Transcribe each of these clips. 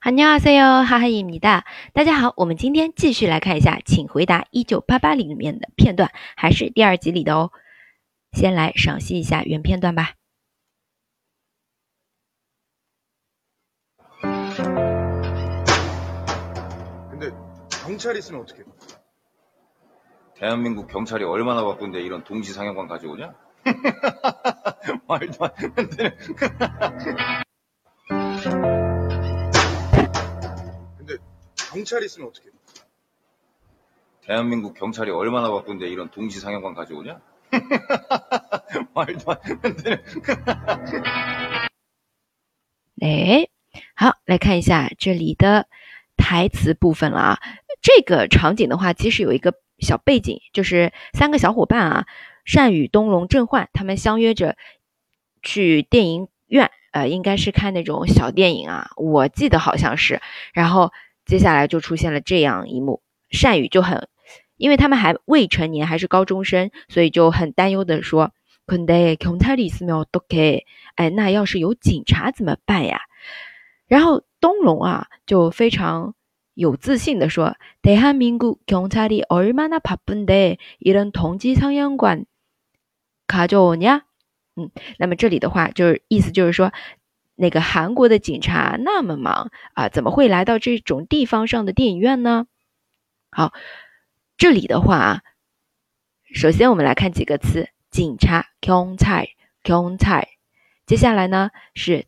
안녕하세요，哈哈입니다。大家好，我们今天继续来看一下，请回答一九八八里面的片段，还是第二集里的哦。先来赏析一下原片段吧。 근데 경찰 있으면 어떡해? 대한민국 경찰이 얼마나 바쁜데 이런 동지상영관 가져오냐? 말도 안 되는. 근데 경찰 있으면 어떡해? 대한민국 경찰이 얼마나 바쁜데 이런 동지상영관 가져오냐? 말도 안 되는. 哎，好，来看一下这里的台词部分了啊。这个场景的话，其实有一个小背景，就是三个小伙伴啊，单宇、东龙、郑焕，他们相约着去电影院，呃，应该是看那种小电影啊，我记得好像是。然后 接下来就出现了这样一幕，单宇就很，因为他们还未成年，还是高中生，所以就很担忧的说。근데경찰이있으면어떡해哎，那要是有警察怎么办呀？然后东龙啊，就非常有自信的说：“대한민국경찰이얼마나바쁜데이런동지상영관가져오냐？”嗯，那么这里的话就是意思就是说， 那个韩国的警察那么忙啊，怎么会来到这种地方上的电影院呢？好，这里的话啊，首先我们来看几个词。警察경찰경찰接下来呢是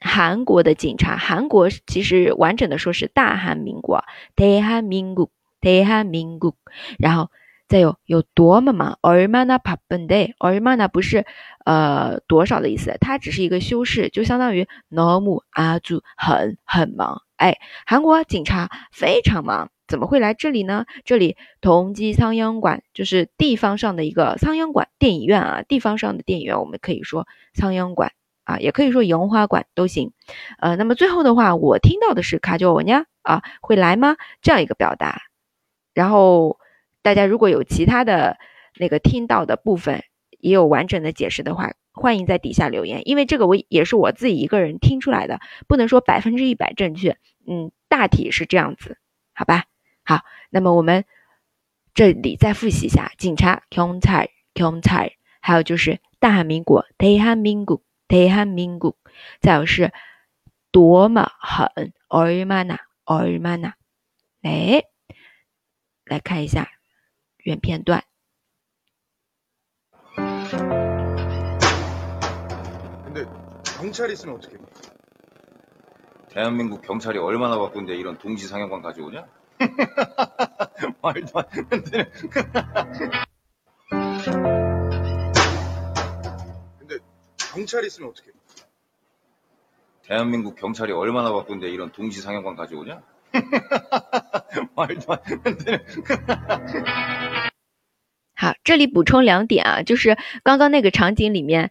韩国的警察，韩国其实完整的说是大韩民国，대한민국대한민 국， 然后再 有有多么忙，얼마나바쁜데얼마나不是呃多少的意思，它只是一个修饰，就相当于너무아주很很忙，哎，韩国警察非常忙。怎么会来这里呢？这里同济仓央馆就是地方上的一个仓央馆电影院啊，地方上的电影院我们可以说仓央馆啊，也可以说樱花馆都行。呃，那么最后的话，我听到的是卡久文呀啊会来吗？这样一个表达。然后 大家如果有其他的那个听到的部分，也有完整的解释的话，欢迎在底下留言，因为这个我也是我自己一个人听出来的，不能说百分之一百正确。嗯，大体是这样子，好吧？好，那么我们这里再复习一下：警察경찰경찰还有就是大韩民国대한민국대한민 국， 再有是多么狠얼마나얼마 나。 来，来看一下 原片段。 근데 경찰 있으면 어떡해? 대한민국 경찰이 얼마나 바쁜데 이런 동지상영관 가져오냐? 말도 안 되는. 근데 경찰 있으면 어떡해? 대한민국 경찰이 얼마나 바쁜데 이런 동지상영관 가져오냐? 말도 안 되는. 好，这里补充两点啊，就是刚刚那个场景里面，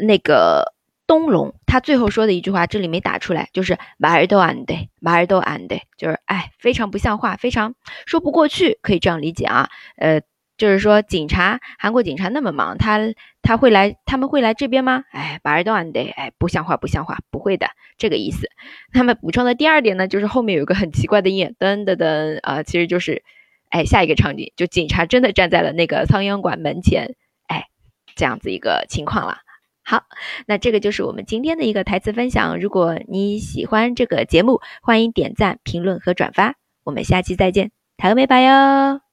那个东龙他最后说的一句话，这里没打出来，就是马尔多安德，马尔多安德，就是哎，非常不像话，非常说不过去，可以这样理解啊。呃，就是说警察，韩国警察那么忙，他他会来，他们会来这边吗？哎，马尔多安德，哎，不像话，不像话，不会的，这个意思。那么补充的第二点呢，就是后面有个很奇怪的音，噔噔噔啊，其实就是。哎，下一个场景就警察真的站在了那个苍蝇馆门前，哎，这样子一个情况了。好，那这个就是我们今天的一个台词分享。如果你喜欢这个节目，欢迎点赞、评论和转发。我们下期再见，台欧美拜哟。